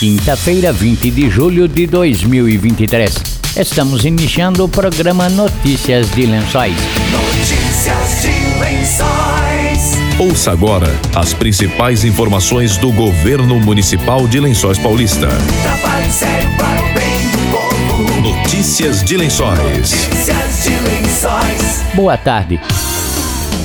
quinta-feira, 20 de julho de 2023. Estamos iniciando o programa Notícias de Lençóis. Notícias de Lençóis. Ouça agora as principais informações do governo municipal de Lençóis Paulista. Trabalho sério para o bem do povo. Notícias de Lençóis. Notícias de Lençóis. Boa tarde.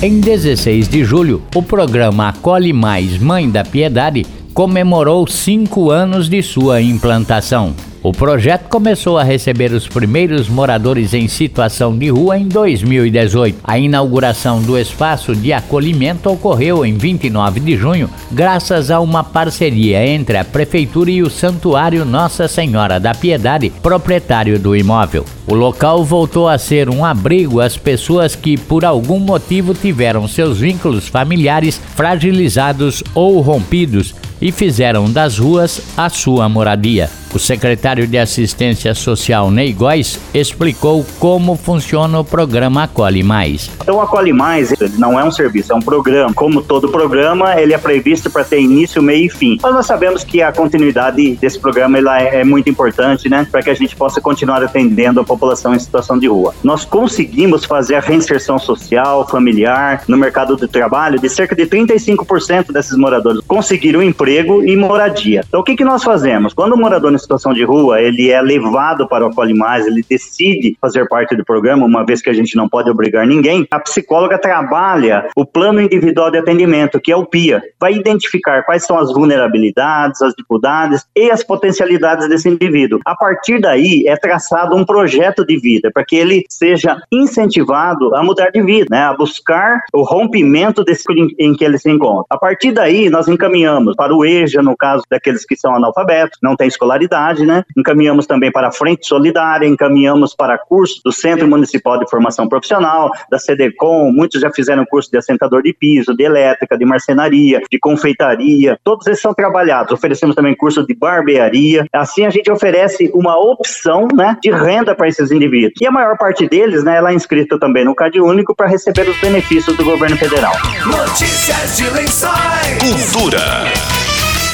Em 16 de julho, o programa Acolhe Mais Mãe da Piedade comemorou cinco anos de sua implantação. O projeto começou a receber os primeiros moradores em situação de rua em 2018. A inauguração do espaço de acolhimento ocorreu em 29 de junho, graças a uma parceria entre a Prefeitura e o Santuário Nossa Senhora da Piedade, proprietário do imóvel. O local voltou a ser um abrigo às pessoas que, por algum motivo, tiveram seus vínculos familiares fragilizados ou rompidos e fizeram das ruas a sua moradia. O secretário de Assistência Social Ney Góes explicou como funciona o programa Acolhe Mais. Então, o Acolhe Mais não é um serviço, é um programa. Como todo programa, ele é previsto para ter início, meio e fim. Mas nós sabemos que a continuidade desse programa ela é, é muito importante, né? Para que a gente possa continuar atendendo a população em situação de rua. Nós conseguimos fazer a reinserção social, familiar, no mercado de trabalho de cerca de 35% desses moradores conseguiram emprego e moradia. Então, o que, que nós fazemos? Quando o morador situação de rua, ele é levado para o Acolhe Mais, ele decide fazer parte do programa, uma vez que a gente não pode obrigar ninguém, a psicóloga trabalha o plano individual de atendimento, que é o PIA. Vai identificar quais são as vulnerabilidades, as dificuldades e as potencialidades desse indivíduo. A partir daí, é traçado um projeto de vida, para que ele seja incentivado a mudar de vida, né, a buscar o rompimento desse em que ele se encontra. A partir daí, nós encaminhamos para o EJA, no caso daqueles que são analfabetos, não têm escolaridade, né? Encaminhamos também para a Frente Solidária, encaminhamos para curso do Centro Municipal de Formação Profissional, da CDCOM, muitos já fizeram curso de assentador de piso, de elétrica, de marcenaria, de confeitaria, todos esses são trabalhados. Oferecemos também curso de barbearia. Assim a gente oferece uma opção, né, de renda para esses indivíduos. E a maior parte deles, né, ela é inscrita também no Cade Único para receber os benefícios do governo federal. Notícias de Lençóis. Cultura.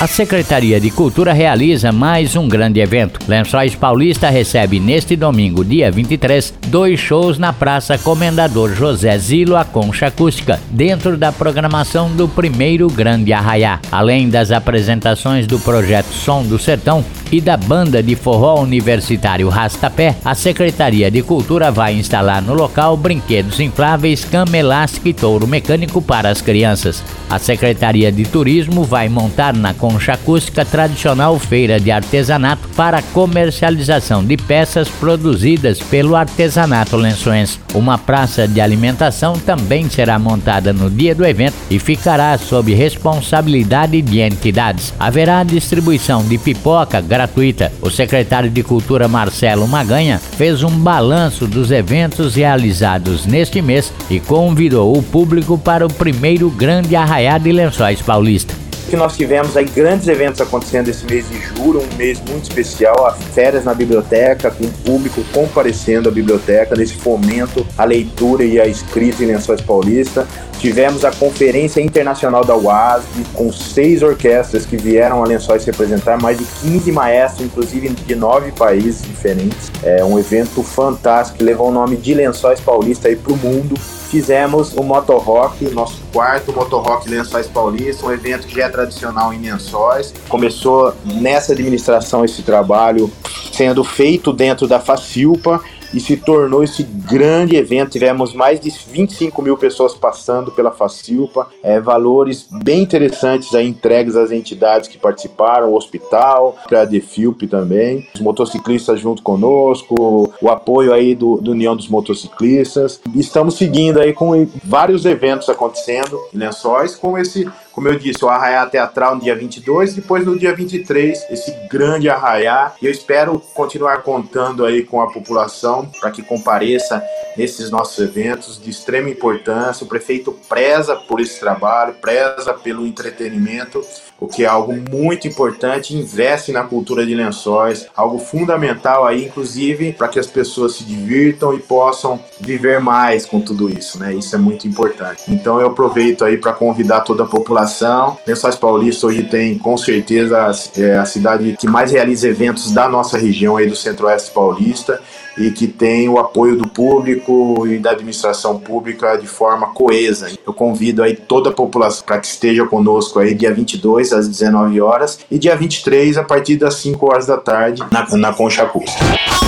A Secretaria de Cultura realiza mais um grande evento. Lençóis Paulista recebe neste domingo, dia 23, dois shows na Praça Comendador José Zilo a Concha Acústica, dentro da programação do primeiro Grande Arraiá. Além das apresentações do projeto Som do Sertão e da banda de forró universitário Rastapé, a Secretaria de Cultura vai instalar no local brinquedos infláveis, cama elástica e touro mecânico para as crianças. A Secretaria de Turismo vai montar na Concha Acústica tradicional feira de artesanato para comercialização de peças produzidas pelo artesanato lençoense. Uma praça de alimentação também será montada no dia do evento e ficará sob responsabilidade de entidades. Haverá distribuição de pipoca gratuita. O secretário de Cultura Marcelo Maganha fez um balanço dos eventos realizados neste mês e convidou o público para o primeiro grande arraiá de Lençóis Paulista que nós tivemos aí grandes eventos acontecendo esse mês de julho, um mês muito especial, as férias na biblioteca, com o público comparecendo à biblioteca, nesse fomento à leitura e à escrita em Lençóis Paulista. Tivemos a Conferência Internacional da UASB, com seis orquestras que vieram a Lençóis representar, mais de 15 maestros, inclusive de nove países diferentes. É um evento fantástico que levou o nome de Lençóis Paulista aí para o mundo fizemos o Moto Rock, nosso quarto Moto Rock Lençóis Paulista, um evento que já é tradicional em Lençóis. Começou nessa administração esse trabalho sendo feito dentro da Facilpa e se tornou esse grande evento. Tivemos mais de 25 mil pessoas passando pela Facilpa, é, valores bem interessantes aí entregues às entidades que participaram, o hospital, a Defilp também, os motociclistas junto conosco, o apoio aí do, do União dos Motociclistas. Estamos seguindo aí com vários eventos acontecendo em Lençóis, com esse como eu disse, o Arraiá Teatral no dia 22, depois no dia 23, esse grande Arraiá. E eu espero continuar contando aí com a população para que compareça nesses nossos eventos de extrema importância. O prefeito preza por esse trabalho, preza pelo entretenimento, o que é algo muito importante, investe na cultura de lençóis, algo fundamental aí, inclusive, para que as pessoas se divirtam e possam viver mais com tudo isso, né? Isso é muito importante. Então eu aproveito aí para convidar toda a população informação. Lençóis Paulista hoje tem, com certeza, é a cidade que mais realiza eventos da nossa região aí do Centro-Oeste Paulista e que tem o apoio do público e da administração pública de forma coesa. Eu convido aí toda a população para que esteja conosco aí dia 22 às 19 horas e dia 23 a partir das 5 horas da tarde na, na Concha Acústica.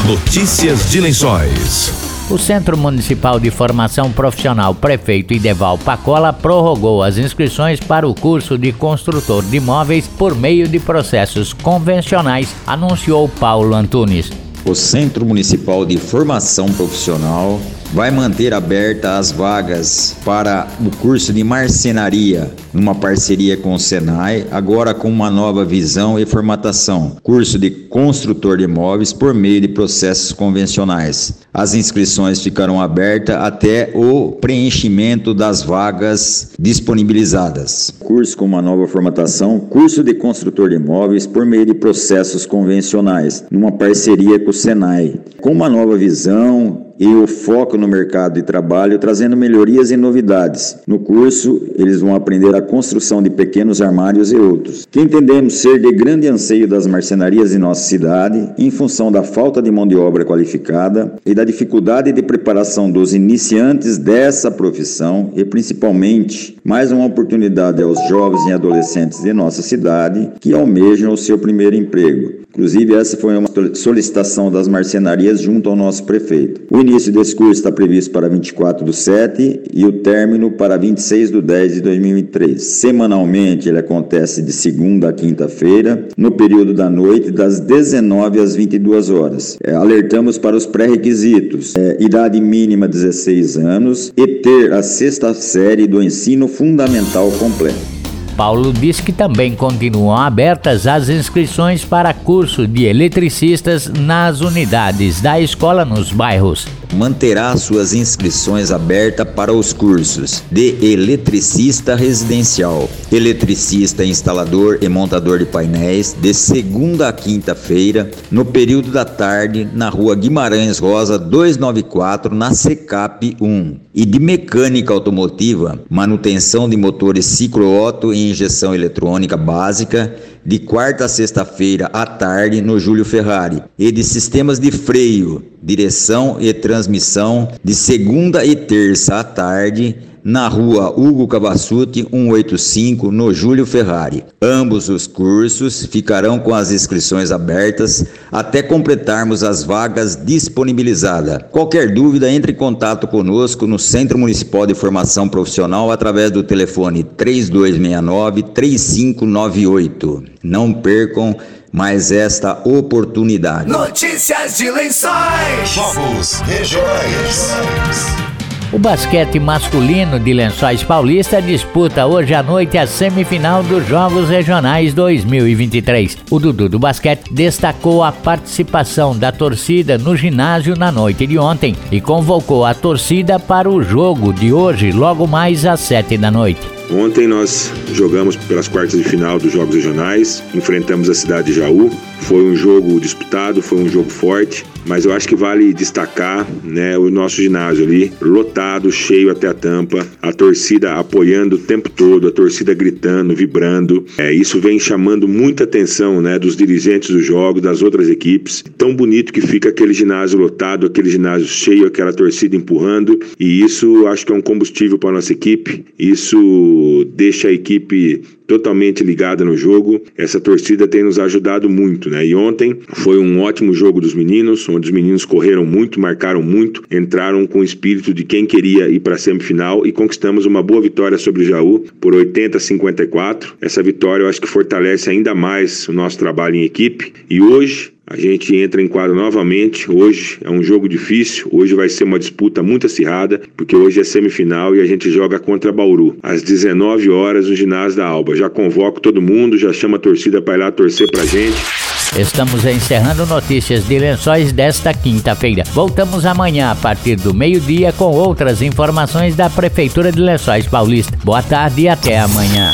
Notícias de Lençóis. O Centro Municipal de Formação Profissional Prefeito Ideval Pacola prorrogou as inscrições para o curso de construtor de imóveis por meio de processos convencionais, anunciou Paulo Antunes. O Centro Municipal de Formação Profissional vai manter aberta as vagas para o curso de marcenaria, numa parceria com o Senai, agora com uma nova visão e formatação. Curso de construtor de imóveis por meio de processos convencionais. As inscrições ficarão abertas até o preenchimento das vagas disponibilizadas. Curso com uma nova formatação, curso de construtor de imóveis por meio de processos convencionais, numa parceria com o Senai, com uma nova visão e o foco no mercado de trabalho, trazendo melhorias e novidades. No curso, eles vão aprender a construção de pequenos armários e outros, que entendemos ser de grande anseio das marcenarias em nossa cidade, em função da falta de mão de obra qualificada e da dificuldade de preparação dos iniciantes dessa profissão e principalmente mais uma oportunidade aos jovens e adolescentes de nossa cidade que almejam o seu primeiro emprego. Inclusive, essa foi uma solicitação das marcenarias junto ao nosso prefeito. O início desse curso está previsto para 24 do 7 e o término para 26 do 10 de 2003. Semanalmente, ele acontece de segunda a quinta-feira, no período da noite, das 19 às 22 horas. É, alertamos para os pré-requisitos: é, idade mínima 16 anos e ter a sexta série do ensino fundamental completo. Paulo diz que também continuam abertas as inscrições para curso de eletricistas nas unidades da escola nos bairros manterá suas inscrições abertas para os cursos de eletricista residencial, eletricista instalador e montador de painéis, de segunda a quinta-feira, no período da tarde, na rua Guimarães Rosa 294, na SECAP 1, e de mecânica automotiva, manutenção de motores ciclo-otto e injeção eletrônica básica de quarta a sexta-feira à tarde no Júlio Ferrari e de sistemas de freio, direção e transmissão de segunda e terça à tarde na rua Hugo Cavassuti 185, no Júlio Ferrari. Ambos os cursos ficarão com as inscrições abertas até completarmos as vagas disponibilizadas. Qualquer dúvida, entre em contato conosco no Centro Municipal de Formação Profissional através do telefone 3269 3598. Não percam mais esta oportunidade. Notícias de Lençóis. Jogos regionais. O basquete masculino de Lençóis Paulista disputa hoje à noite a semifinal dos Jogos Regionais 2023. O Dudu do Basquete destacou a participação da torcida no ginásio na noite de ontem e convocou a torcida para o jogo de hoje, logo mais às sete da noite. Ontem nós jogamos pelas quartas de final dos Jogos Regionais, enfrentamos a cidade de Jaú. Foi um jogo disputado, foi um jogo forte, mas eu acho que vale destacar né, o nosso ginásio ali, lotado, cheio até a tampa, a torcida apoiando o tempo todo, a torcida gritando, vibrando. É, isso vem chamando muita atenção né, dos dirigentes do jogo, das outras equipes. Tão bonito que fica aquele ginásio lotado, aquele ginásio cheio, aquela torcida empurrando, e isso acho que é um combustível para a nossa equipe. Deixa a equipe totalmente ligada no jogo. Essa torcida tem nos ajudado muito, né? E ontem foi um ótimo jogo dos meninos, onde os meninos correram muito, marcaram muito, entraram com o espírito de quem queria ir para a semifinal e conquistamos uma boa vitória sobre o Jaú por 80 a 54. Essa vitória eu acho que fortalece ainda mais o nosso trabalho em equipe. E hoje a gente entra em quadro novamente. Hoje é um jogo difícil. Hoje vai ser uma disputa muito acirrada, porque hoje é semifinal e a gente joga contra Bauru às 19 horas no ginásio da Alba. Já convoco todo mundo, já chama a torcida para ir lá torcer pra gente. Estamos encerrando notícias de lençóis desta quinta-feira. Voltamos amanhã a partir do meio-dia com outras informações da Prefeitura de Lençóis Paulista. Boa tarde e até amanhã.